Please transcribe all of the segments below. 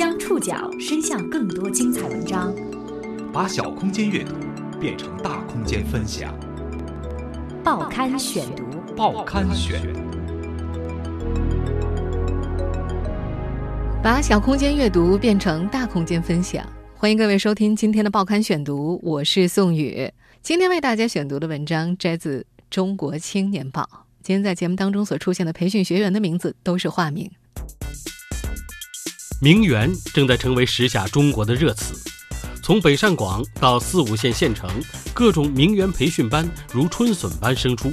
将触角伸向更多精彩文章，把小空间阅读变成大空间分享。报刊选读，报刊选。把小空间阅读变成大空间分享，欢迎各位收听今天的报刊选读，我是宋宇。今天为大家选读的文章摘自《中国青年报》。今天在节目当中所出现的培训学员的名字都是化名。名媛正在成为时下中国的热词，从北上广到四五线县城，各种名媛培训班如春笋般生出。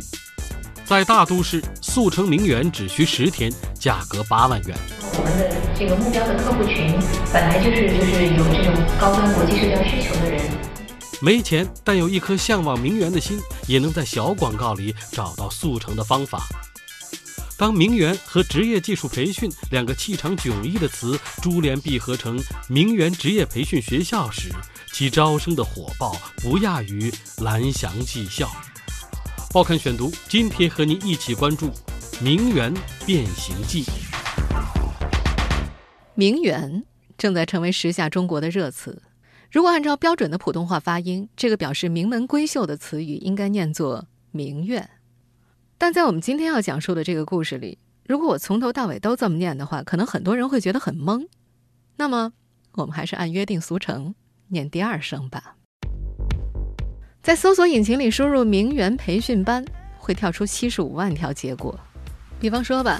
在大都市，速成名媛只需十天，价格八万元。我们的这个目标的客户群本来就是就是有这种高端国际社交需求的人。没钱但有一颗向往名媛的心，也能在小广告里找到速成的方法。当名媛和职业技术培训两个气场迥异的词珠联璧合成名媛职业培训学校时，其招生的火爆不亚于蓝翔技校。报刊选读，今天和您一起关注“名媛变形记”。名媛正在成为时下中国的热词。如果按照标准的普通话发音，这个表示名门闺秀的词语应该念作“名媛”。但在我们今天要讲述的这个故事里，如果我从头到尾都这么念的话，可能很多人会觉得很懵。那么，我们还是按约定俗成念第二声吧。在搜索引擎里输入“名媛培训班”，会跳出七十五万条结果。比方说吧，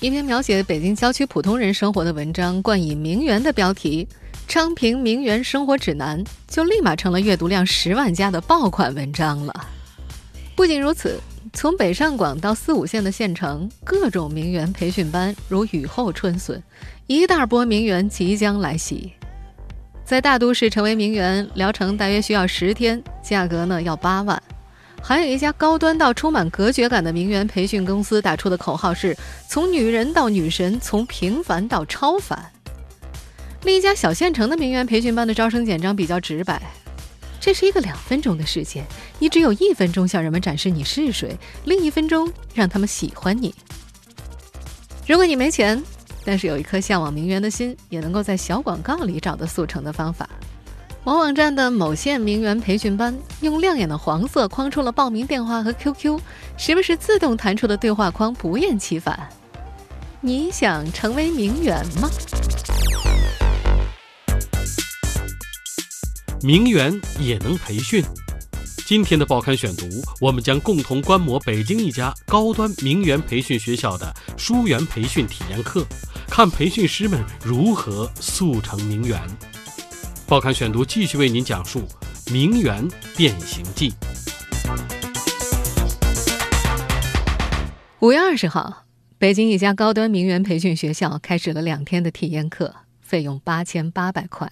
一篇描写北京郊区普通人生活的文章，冠以“名媛”的标题。昌平名媛生活指南就立马成了阅读量十万加的爆款文章了。不仅如此，从北上广到四五线的县城，各种名媛培训班如雨后春笋，一大波名媛即将来袭。在大都市成为名媛，疗程大约需要十天，价格呢要八万。还有一家高端到充满隔绝感的名媛培训公司打出的口号是：从女人到女神，从平凡到超凡。另一家小县城的名媛培训班的招生简章比较直白，这是一个两分钟的世界，你只有一分钟向人们展示你是谁，另一分钟让他们喜欢你。如果你没钱，但是有一颗向往名媛的心，也能够在小广告里找到速成的方法。某网站的某县名媛培训班用亮眼的黄色框出了报名电话和 QQ，时不时自动弹出的对话框不厌其烦。你想成为名媛吗？名媛也能培训。今天的报刊选读，我们将共同观摩北京一家高端名媛培训学校的书媛培训体验课，看培训师们如何速成名媛。报刊选读继续为您讲述《名媛变形记》。五月二十号，北京一家高端名媛培训学校开始了两天的体验课，费用八千八百块。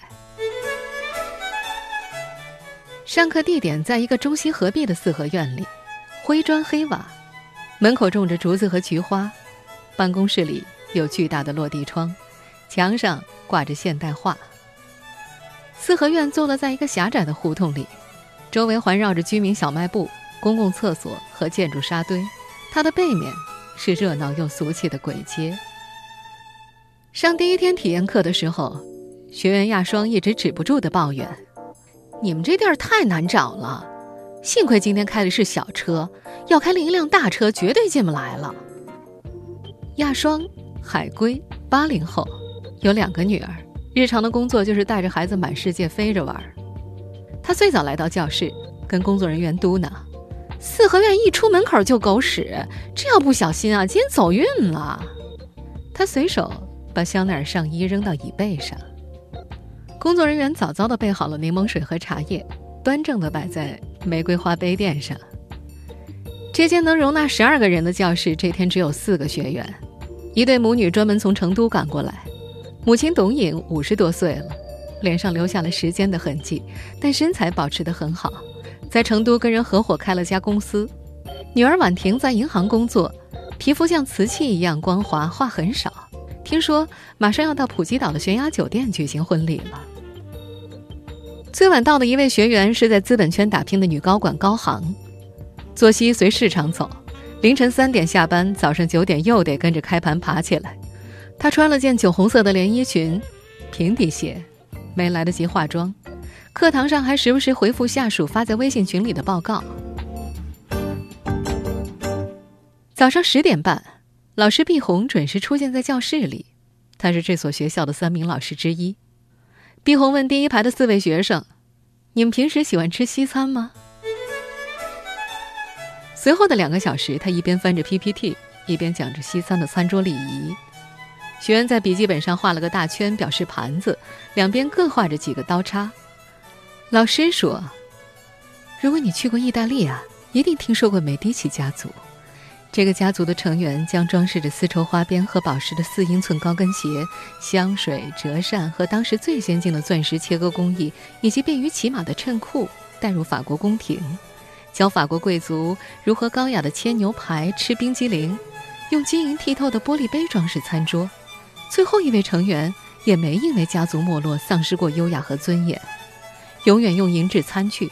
上课地点在一个中西合璧的四合院里，灰砖黑瓦，门口种着竹子和菊花。办公室里有巨大的落地窗，墙上挂着现代画。四合院坐落在一个狭窄的胡同里，周围环绕着居民小卖部、公共厕所和建筑沙堆。它的背面是热闹又俗气的鬼街。上第一天体验课的时候，学员亚双一直止不住的抱怨。你们这地儿太难找了，幸亏今天开的是小车，要开另一辆大车绝对进不来了。亚双，海归，八零后，有两个女儿，日常的工作就是带着孩子满世界飞着玩。他最早来到教室，跟工作人员嘟囔：“四合院一出门口就狗屎，这要不小心啊，今天走运了。”他随手把香奈儿上衣扔到椅背上。工作人员早早地备好了柠檬水和茶叶，端正地摆在玫瑰花杯垫上。这间能容纳十二个人的教室，这天只有四个学员。一对母女专门从成都赶过来，母亲董颖五十多岁了，脸上留下了时间的痕迹，但身材保持得很好，在成都跟人合伙开了家公司。女儿婉婷在银行工作，皮肤像瓷器一样光滑，话很少。听说马上要到普吉岛的悬崖酒店举行婚礼了。最晚到的一位学员是在资本圈打拼的女高管高航，作息随市场走，凌晨三点下班，早上九点又得跟着开盘爬起来。她穿了件酒红色的连衣裙，平底鞋，没来得及化妆。课堂上还时不时回复下属发在微信群里的报告。早上十点半，老师毕红准时出现在教室里。他是这所学校的三名老师之一。毕红问第一排的四位学生：“你们平时喜欢吃西餐吗？”随后的两个小时，他一边翻着 PPT，一边讲着西餐的餐桌礼仪。学员在笔记本上画了个大圈，表示盘子，两边各画着几个刀叉。老师说：“如果你去过意大利啊，一定听说过美第奇家族。这个家族的成员将装饰着丝绸花边和宝石的四英寸高跟鞋、香水、折扇和当时最先进的钻石切割工艺，以及便于骑马的衬裤，带入法国宫廷，教法国贵族如何高雅的切牛排、吃冰激凌，用晶莹剔透的玻璃杯装饰餐桌。最后一位成员也没因为家族没落丧失过优雅和尊严。”永远用银质餐具，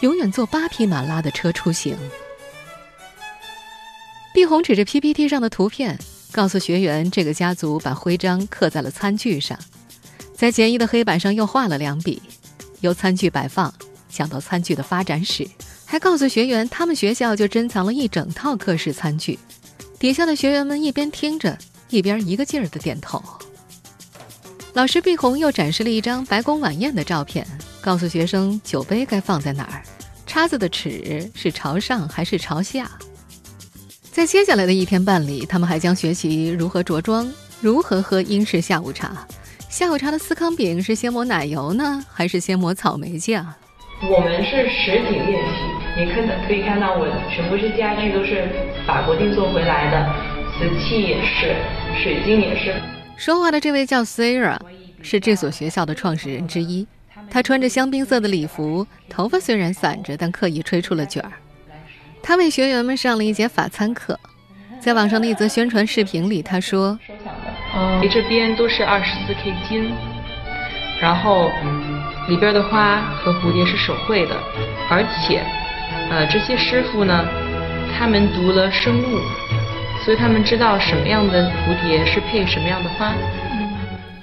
永远坐八匹马拉的车出行。毕红指着 PPT 上的图片，告诉学员：“这个家族把徽章刻在了餐具上，在简易的黑板上又画了两笔，由餐具摆放讲到餐具的发展史，还告诉学员他们学校就珍藏了一整套各式餐具。”底下的学员们一边听着，一边一个劲儿的点头。老师毕红又展示了一张白宫晚宴的照片。告诉学生酒杯该放在哪儿，叉子的齿是朝上还是朝下。在接下来的一天半里，他们还将学习如何着装，如何喝英式下午茶。下午茶的司康饼是先抹奶油呢，还是先抹草莓酱？我们是实体练习，你看可以看到我全部是家具，都是法国定做回来的，瓷器也是，水晶也是。说话的这位叫 Sarah，是这所学校的创始人之一。他穿着香槟色的礼服，头发虽然散着，但刻意吹出了卷儿。他为学员们上了一节法餐课。在网上的一则宣传视频里，他说：“你这边都是二十四 K 金，然后里边的花和蝴蝶是手绘的，而且，呃，这些师傅呢，他们读了生物，所以他们知道什么样的蝴蝶是配什么样的花。”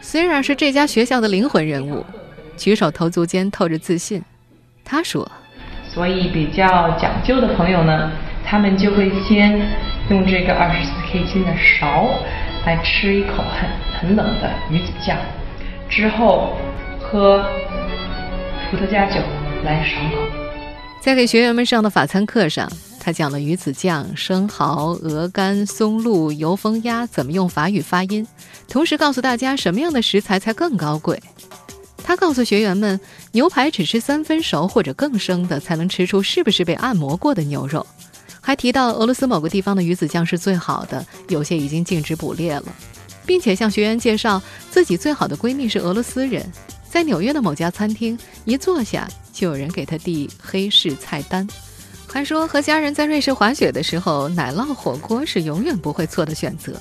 虽然是这家学校的灵魂人物。举手投足间透着自信，他说：“所以比较讲究的朋友呢，他们就会先用这个二十四 K 金的勺来吃一口很很冷的鱼子酱，之后喝伏特加酒来爽口。”在给学员们上的法餐课上，他讲了鱼子酱、生蚝、鹅肝、松露、油封鸭怎么用法语发音，同时告诉大家什么样的食材才更高贵。他告诉学员们，牛排只吃三分熟或者更生的，才能吃出是不是被按摩过的牛肉。还提到俄罗斯某个地方的鱼子酱是最好的，有些已经禁止捕猎了，并且向学员介绍自己最好的闺蜜是俄罗斯人，在纽约的某家餐厅一坐下就有人给他递黑市菜单，还说和家人在瑞士滑雪的时候，奶酪火锅是永远不会错的选择。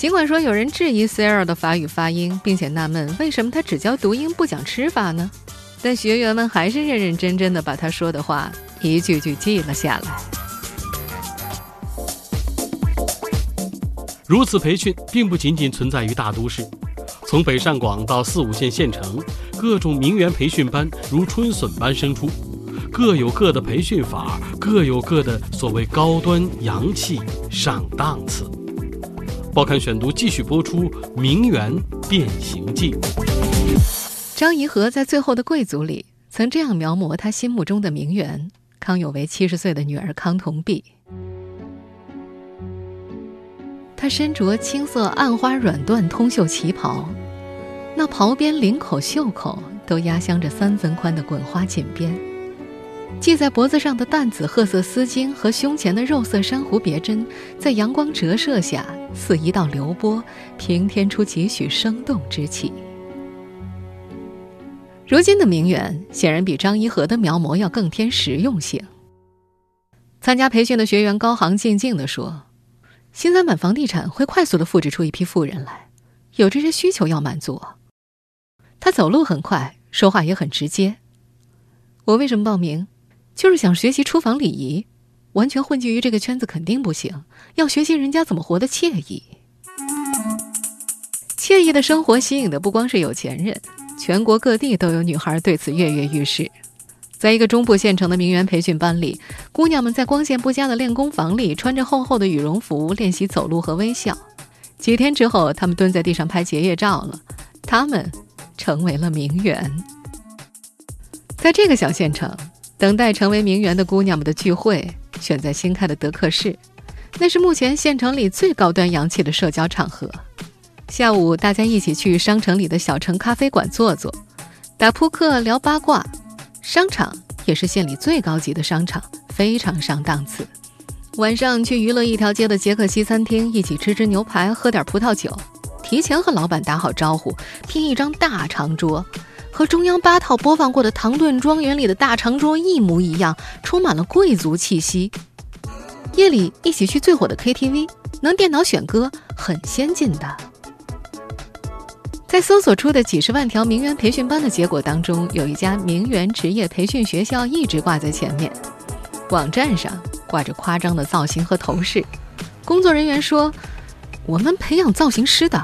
尽管说有人质疑 Sarah 的法语发音，并且纳闷为什么他只教读音不讲吃法呢？但学员们还是认认真真的把他说的话一句句记了下来。如此培训并不仅仅存在于大都市，从北上广到四五线县城，各种名媛培训班如春笋般生出，各有各的培训法，各有各的所谓高端、洋气、上档次。报刊选读继续播出《名媛变形记》。张颐和在《最后的贵族》里曾这样描摹他心目中的名媛康有为七十岁的女儿康同璧。她身着青色暗花软缎通袖旗袍，那袍边、领口、袖口都压镶着三分宽的滚花锦边。系在脖子上的淡紫褐色丝巾和胸前的肉色珊瑚别针，在阳光折射下似一道流波，平添出几许生动之气。如今的名媛显然比张一和的描摹要更添实用性。参加培训的学员高行静静地说：“新三板房地产会快速的复制出一批富人来，有这些需求要满足。”他走路很快，说话也很直接。我为什么报名？就是想学习厨房礼仪，完全混迹于这个圈子肯定不行。要学习人家怎么活得惬意。惬意的生活吸引的不光是有钱人，全国各地都有女孩对此跃跃欲试。在一个中部县城的名媛培训班里，姑娘们在光线不佳的练功房里，穿着厚厚的羽绒服练习走路和微笑。几天之后，她们蹲在地上拍结业照了。她们成为了名媛。在这个小县城，等待成为名媛的姑娘们的聚会选在新开的德克士，那是目前县城里最高端洋气的社交场合。下午，大家一起去商城里的小城咖啡馆坐坐，打扑克、聊八卦。商场也是县里最高级的商场，非常上档次。晚上去娱乐一条街的杰克西餐厅，一起吃吃牛排，喝点葡萄酒。提前和老板打好招呼，拼一张大长桌，和中央八套播放过的《唐顿庄园》里的大长桌一模一样，充满了贵族气息。夜里一起去最火的 KTV，能电脑选歌，很先进的。在搜索出的几十万条名媛培训班的结果当中，有一家名媛职业培训学校一直挂在前面。网站上挂着夸张的造型和头饰，工作人员说：“我们培养造型师的。”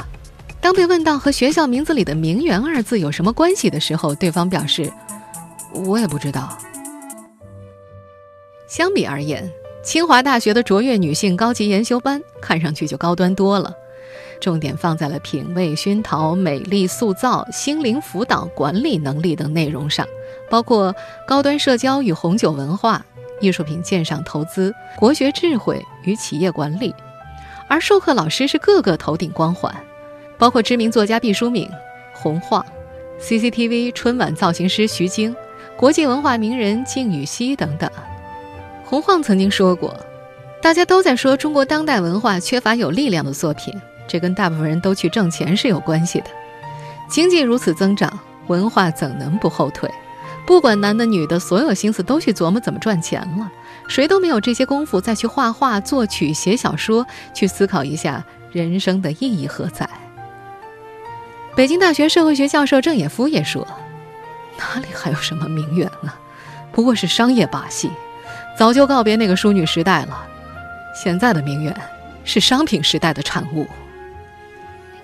当被问到和学校名字里的“名媛”二字有什么关系的时候，对方表示：“我也不知道。”相比而言，清华大学的卓越女性高级研修班看上去就高端多了。重点放在了品味熏陶、美丽塑造、心灵辅导、管理能力等内容上，包括高端社交与红酒文化、艺术品鉴赏投资、国学智慧与企业管理。而授课老师是个个头顶光环，包括知名作家毕淑敏、洪晃、CCTV 春晚造型师徐晶、国际文化名人靳禹锡等等。洪晃曾经说过：“大家都在说中国当代文化缺乏有力量的作品。”这跟大部分人都去挣钱是有关系的。经济如此增长，文化怎能不后退？不管男的女的，所有心思都去琢磨怎么赚钱了，谁都没有这些功夫再去画画、作曲、写小说，去思考一下人生的意义何在。北京大学社会学教授郑也夫也说：“哪里还有什么名媛啊？不过是商业把戏，早就告别那个淑女时代了。现在的名媛是商品时代的产物。”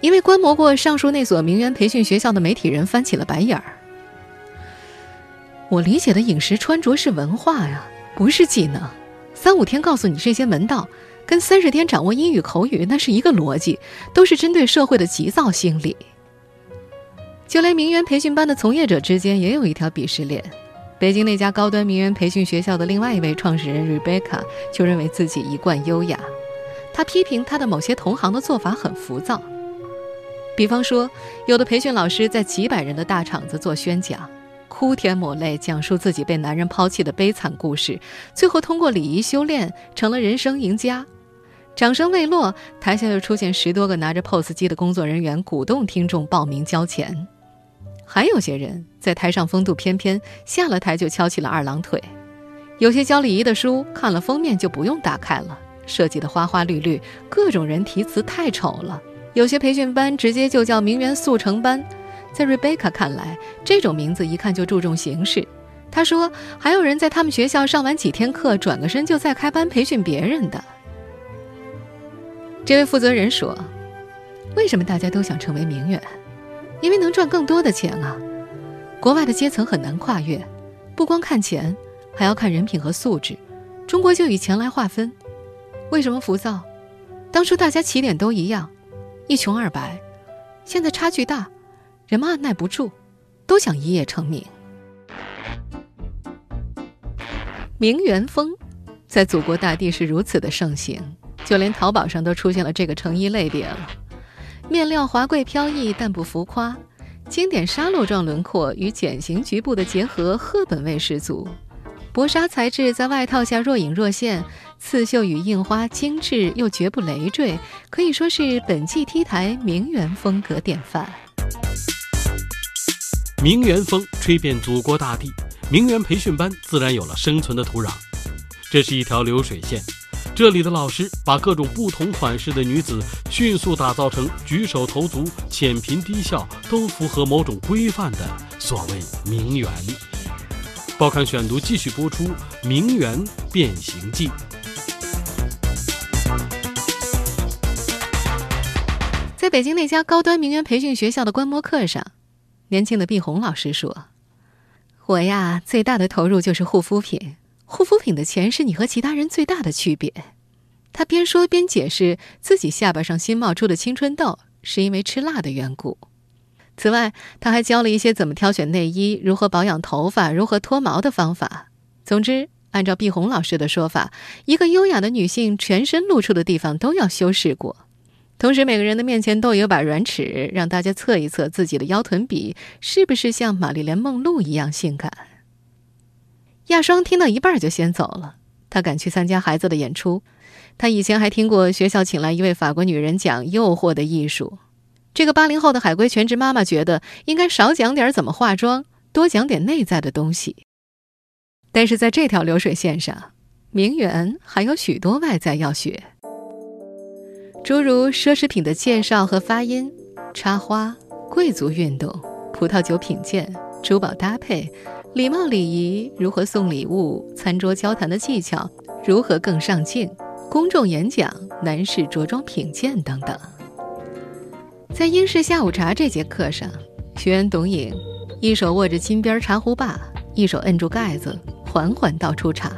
因为观摩过上述那所名媛培训学校的媒体人翻起了白眼儿。我理解的饮食穿着是文化呀，不是技能。三五天告诉你这些门道，跟三十天掌握英语口语那是一个逻辑，都是针对社会的急躁心理。就连名媛培训班的从业者之间也有一条鄙视链。北京那家高端名媛培训学校的另外一位创始人 Rebecca 就认为自己一贯优雅，她批评她的某些同行的做法很浮躁。比方说，有的培训老师在几百人的大场子做宣讲，哭天抹泪讲述自己被男人抛弃的悲惨故事，最后通过礼仪修炼成了人生赢家。掌声未落，台下又出现十多个拿着 POS 机的工作人员，鼓动听众报名交钱。还有些人在台上风度翩翩，下了台就翘起了二郎腿。有些教礼仪的书，看了封面就不用打开了，设计的花花绿绿，各种人题词太丑了。有些培训班直接就叫名媛速成班，在 Rebecca 看来，这种名字一看就注重形式。他说，还有人在他们学校上完几天课，转个身就再开班培训别人的。这位负责人说：“为什么大家都想成为名媛？因为能赚更多的钱啊！国外的阶层很难跨越，不光看钱，还要看人品和素质。中国就以钱来划分。为什么浮躁？当初大家起点都一样。”一穷二白，现在差距大，人们按耐不住，都想一夜成名。名媛风，在祖国大地是如此的盛行，就连淘宝上都出现了这个成衣类别了。面料华贵飘逸，但不浮夸，经典沙漏状轮廓与茧型局部的结合，赫本味十足。薄纱材质在外套下若隐若现，刺绣与印花精致又绝不累赘，可以说是本季 T 台名媛风格典范。名媛风吹遍祖国大地，名媛培训班自然有了生存的土壤。这是一条流水线，这里的老师把各种不同款式的女子迅速打造成举手投足、浅颦低笑都符合某种规范的所谓名媛。报刊选读继续播出《名媛变形记》。在北京那家高端名媛培训学校的观摩课上，年轻的毕红老师说：“我呀，最大的投入就是护肤品。护肤品的钱是你和其他人最大的区别。”他边说边解释自己下巴上新冒出的青春痘是因为吃辣的缘故。此外，他还教了一些怎么挑选内衣、如何保养头发、如何脱毛的方法。总之，按照毕红老师的说法，一个优雅的女性全身露出的地方都要修饰过。同时，每个人的面前都有把软尺，让大家测一测自己的腰臀比是不是像玛丽莲·梦露一样性感。亚双听到一半就先走了，他赶去参加孩子的演出。他以前还听过学校请来一位法国女人讲诱惑的艺术。这个八零后的海归全职妈妈觉得应该少讲点怎么化妆，多讲点内在的东西。但是在这条流水线上，名媛还有许多外在要学。诸如奢侈品的介绍和发音、插花、贵族运动、葡萄酒品鉴、珠宝搭配、礼貌礼仪、如何送礼物、餐桌交谈的技巧、如何更上镜、公众演讲、男士着装品鉴等等。在英式下午茶这节课上，学员董颖一手握着金边茶壶把，一手摁住盖子，缓缓倒出茶，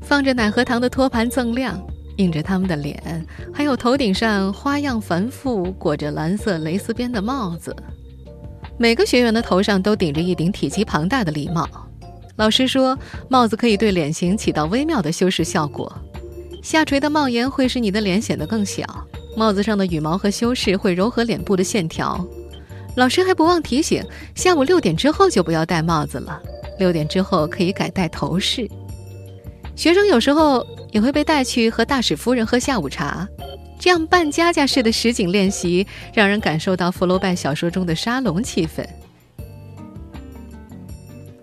放着奶和糖的托盘锃亮。映着他们的脸，还有头顶上花样繁复、裹着蓝色蕾丝边的帽子。每个学员的头上都顶着一顶体积庞大的礼帽。老师说，帽子可以对脸型起到微妙的修饰效果。下垂的帽檐会使你的脸显得更小，帽子上的羽毛和修饰会柔和脸部的线条。老师还不忘提醒，下午六点之后就不要戴帽子了，六点之后可以改戴头饰。学生有时候。也会被带去和大使夫人喝下午茶，这样扮家家式的实景练习，让人感受到福楼拜小说中的沙龙气氛。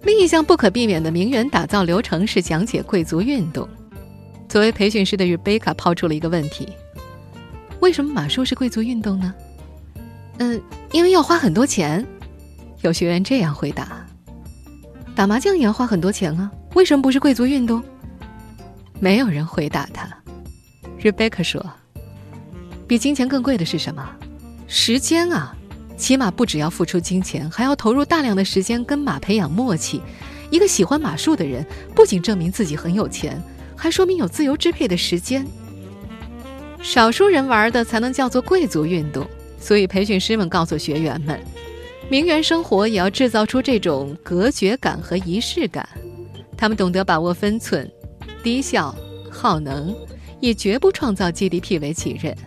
另一项不可避免的名媛打造流程是讲解贵族运动。作为培训师的瑞贝卡抛出了一个问题：为什么马术是贵族运动呢？嗯，因为要花很多钱。有学员这样回答：打麻将也要花很多钱啊，为什么不是贵族运动？没有人回答他。Rebecca 说：“比金钱更贵的是什么？时间啊！起码不只要付出金钱，还要投入大量的时间跟马培养默契。一个喜欢马术的人，不仅证明自己很有钱，还说明有自由支配的时间。少数人玩的才能叫做贵族运动。所以培训师们告诉学员们，名媛生活也要制造出这种隔绝感和仪式感。他们懂得把握分寸。”低效、耗能，也绝不创造 GDP 为己任。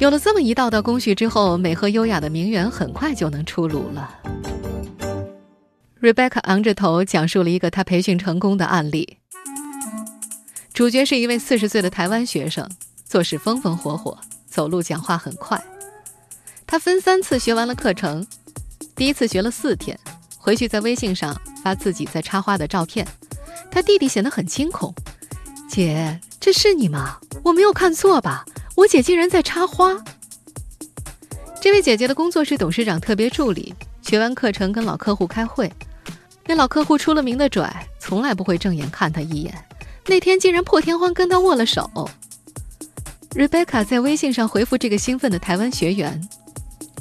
有了这么一道道工序之后，美和优雅的名媛很快就能出炉了。Rebecca 昂着头讲述了一个她培训成功的案例。主角是一位四十岁的台湾学生，做事风风火火，走路讲话很快。他分三次学完了课程，第一次学了四天，回去在微信上发自己在插花的照片。他弟弟显得很惊恐，姐，这是你吗？我没有看错吧？我姐竟然在插花。这位姐姐的工作是董事长特别助理，学完课程跟老客户开会。那老客户出了名的拽，从来不会正眼看他一眼。那天竟然破天荒跟他握了手。Rebecca 在微信上回复这个兴奋的台湾学员：“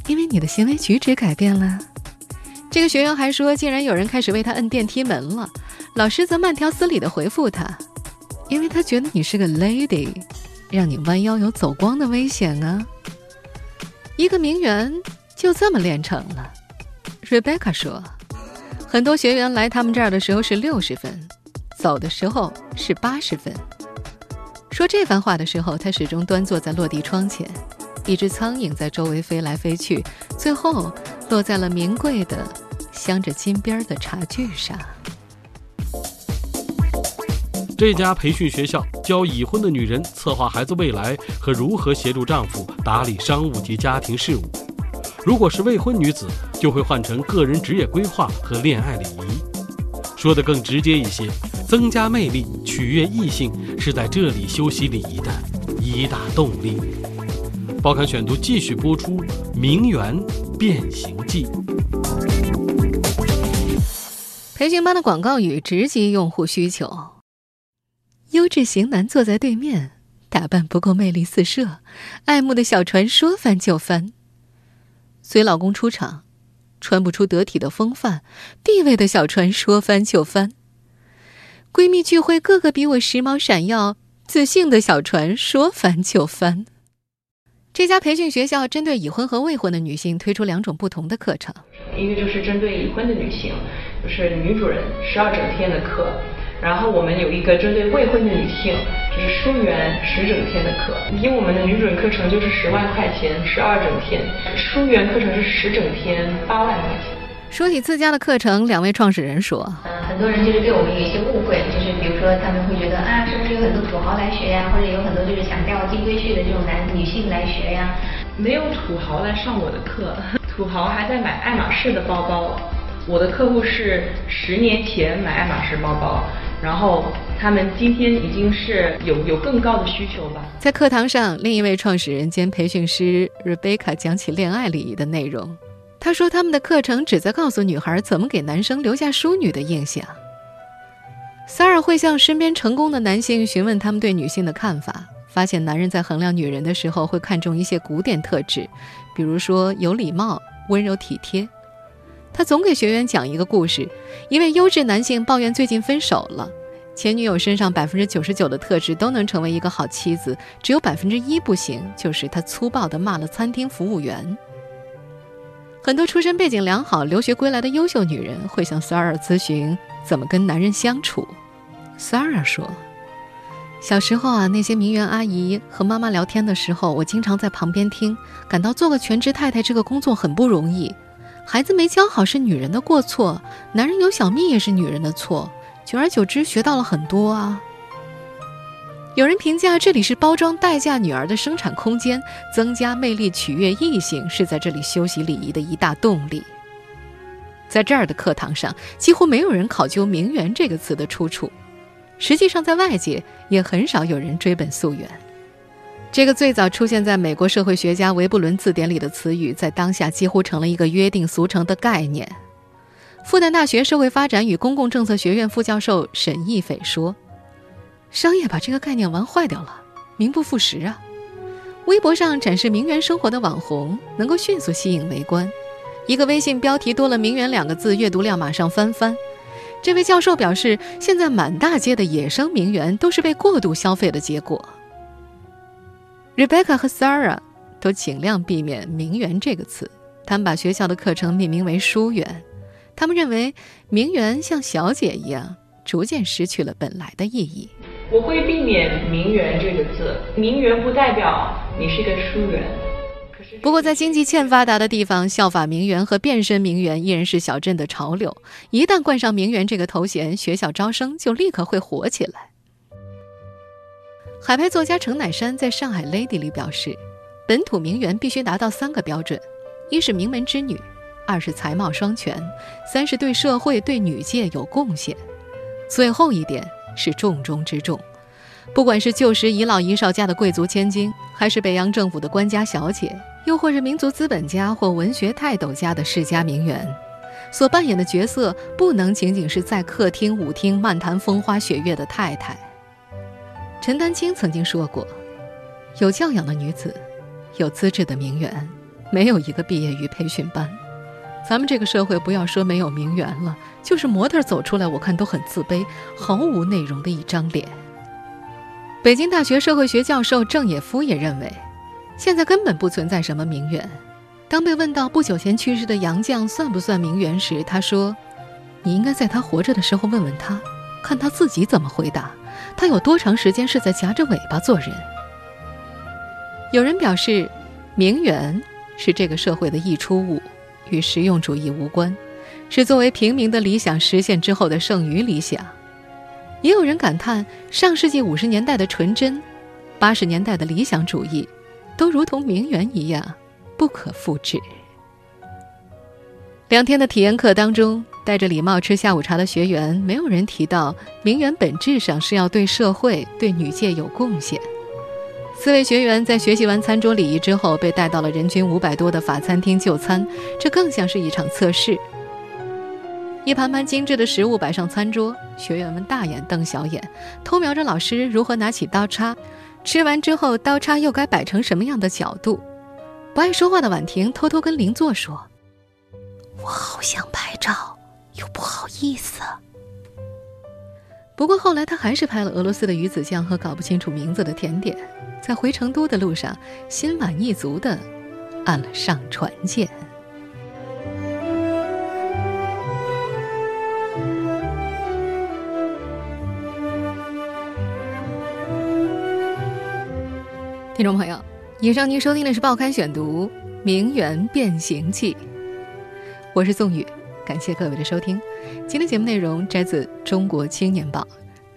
因为你的行为举止改变了。”这个学员还说，竟然有人开始为他摁电梯门了。老师则慢条斯理地回复他：“因为他觉得你是个 lady，让你弯腰有走光的危险啊。”一个名媛就这么练成了。Rebecca 说：“很多学员来他们这儿的时候是六十分，走的时候是八十分。”说这番话的时候，他始终端坐在落地窗前，一只苍蝇在周围飞来飞去，最后落在了名贵的镶着金边的茶具上。这家培训学校教已婚的女人策划孩子未来和如何协助丈夫打理商务及家庭事务。如果是未婚女子，就会换成个人职业规划和恋爱礼仪。说的更直接一些，增加魅力、取悦异性是在这里修习礼仪的一大动力。报刊选读继续播出《名媛变形记》。培训班的广告语直击用户需求。优质型男坐在对面，打扮不够魅力四射，爱慕的小船说翻就翻。随老公出场，穿不出得体的风范，地位的小船说翻就翻。闺蜜聚会，个个比我时髦闪耀，自信的小船说翻就翻。这家培训学校针对已婚和未婚的女性推出两种不同的课程，一个就是针对已婚的女性，就是女主人十二整天的课。然后我们有一个针对未婚的女性，就是书媛十整天的课。因为我们的女准课程就是十万块钱，十二整天；书媛课程是十整天，八万块钱。说起自家的课程，两位创始人说：“嗯，很多人就是对我们有一些误会，就是比如说他们会觉得啊，是不是有很多土豪来学呀，或者有很多就是想钓金龟婿的这种男女性来学呀？没有土豪来上我的课，土豪还在买爱马仕的包包。我的客户是十年前买爱马仕包包。”然后他们今天已经是有有更高的需求吧。在课堂上，另一位创始人兼培训师 Rebecca 讲起恋爱礼仪的内容。他说，他们的课程旨在告诉女孩怎么给男生留下淑女的印象。萨尔会向身边成功的男性询问他们对女性的看法，发现男人在衡量女人的时候会看重一些古典特质，比如说有礼貌、温柔体贴。他总给学员讲一个故事：一位优质男性抱怨最近分手了，前女友身上百分之九十九的特质都能成为一个好妻子，只有百分之一不行，就是他粗暴地骂了餐厅服务员。很多出身背景良好、留学归来的优秀女人会向 Sara 咨询怎么跟男人相处。Sara 说：“小时候啊，那些名媛阿姨和妈妈聊天的时候，我经常在旁边听，感到做个全职太太这个工作很不容易。”孩子没教好是女人的过错，男人有小命也是女人的错。久而久之，学到了很多啊。有人评价这里是包装待嫁女儿的生产空间，增加魅力、取悦异性是在这里修习礼仪的一大动力。在这儿的课堂上，几乎没有人考究“名媛”这个词的出处，实际上在外界也很少有人追本溯源。这个最早出现在美国社会学家维布伦字典里的词语，在当下几乎成了一个约定俗成的概念。复旦大学社会发展与公共政策学院副教授沈义斐说：“商业把这个概念玩坏掉了，名不副实啊。微博上展示名媛生活的网红能够迅速吸引围观，一个微信标题多了‘名媛’两个字，阅读量马上翻番。这位教授表示，现在满大街的野生名媛都是被过度消费的结果。” Rebecca 和 Sarah 都尽量避免“名媛”这个词，他们把学校的课程命名为“书媛”。他们认为，名媛像小姐一样，逐渐失去了本来的意义。我会避免“名媛”这个字，“名媛”不代表你是个书媛。不过，在经济欠发达的地方，效法名媛和变身名媛依然是小镇的潮流。一旦冠上“名媛”这个头衔，学校招生就立刻会火起来。海派作家程乃山在上海 Lady 里表示，本土名媛必须达到三个标准：一是名门之女，二是才貌双全，三是对社会对女界有贡献。最后一点是重中之重。不管是旧时遗老遗少家的贵族千金，还是北洋政府的官家小姐，又或是民族资本家或文学泰斗家的世家名媛，所扮演的角色不能仅仅是在客厅舞厅漫谈风花雪月的太太。陈丹青曾经说过：“有教养的女子，有资质的名媛，没有一个毕业于培训班。咱们这个社会，不要说没有名媛了，就是模特走出来，我看都很自卑，毫无内容的一张脸。”北京大学社会学教授郑也夫也认为，现在根本不存在什么名媛。当被问到不久前去世的杨绛算不算名媛时，他说：“你应该在她活着的时候问问他，看他自己怎么回答。”他有多长时间是在夹着尾巴做人？有人表示，名媛是这个社会的溢出物，与实用主义无关，是作为平民的理想实现之后的剩余理想。也有人感叹，上世纪五十年代的纯真，八十年代的理想主义，都如同名媛一样不可复制。两天的体验课当中。戴着礼帽吃下午茶的学员，没有人提到名媛本质上是要对社会、对女界有贡献。四位学员在学习完餐桌礼仪之后，被带到了人均五百多的法餐厅就餐，这更像是一场测试。一盘盘精致的食物摆上餐桌，学员们大眼瞪小眼，偷瞄着老师如何拿起刀叉。吃完之后，刀叉又该摆成什么样的角度？不爱说话的婉婷偷偷跟邻座说：“我好想拍照，又不好意思。”不过后来，他还是拍了俄罗斯的鱼子酱和搞不清楚名字的甜点，在回成都的路上，心满意足的按了上传键。听众朋友，以上您收听的是《报刊选读·名媛变形记》，我是宋宇，感谢各位的收听。今天节目内容摘自《中国青年报》，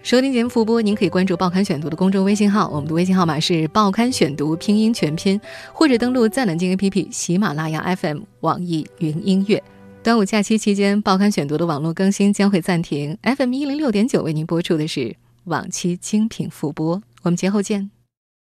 收听节目复播，您可以关注《报刊选读》的公众微信号，我们的微信号码是《报刊选读》拼音全拼，或者登录在南京 APP、喜马拉雅 FM、网易云音乐。端午假期期间，《报刊选读》的网络更新将会暂停，FM 一零六点九为您播出的是往期精品复播，我们节后见。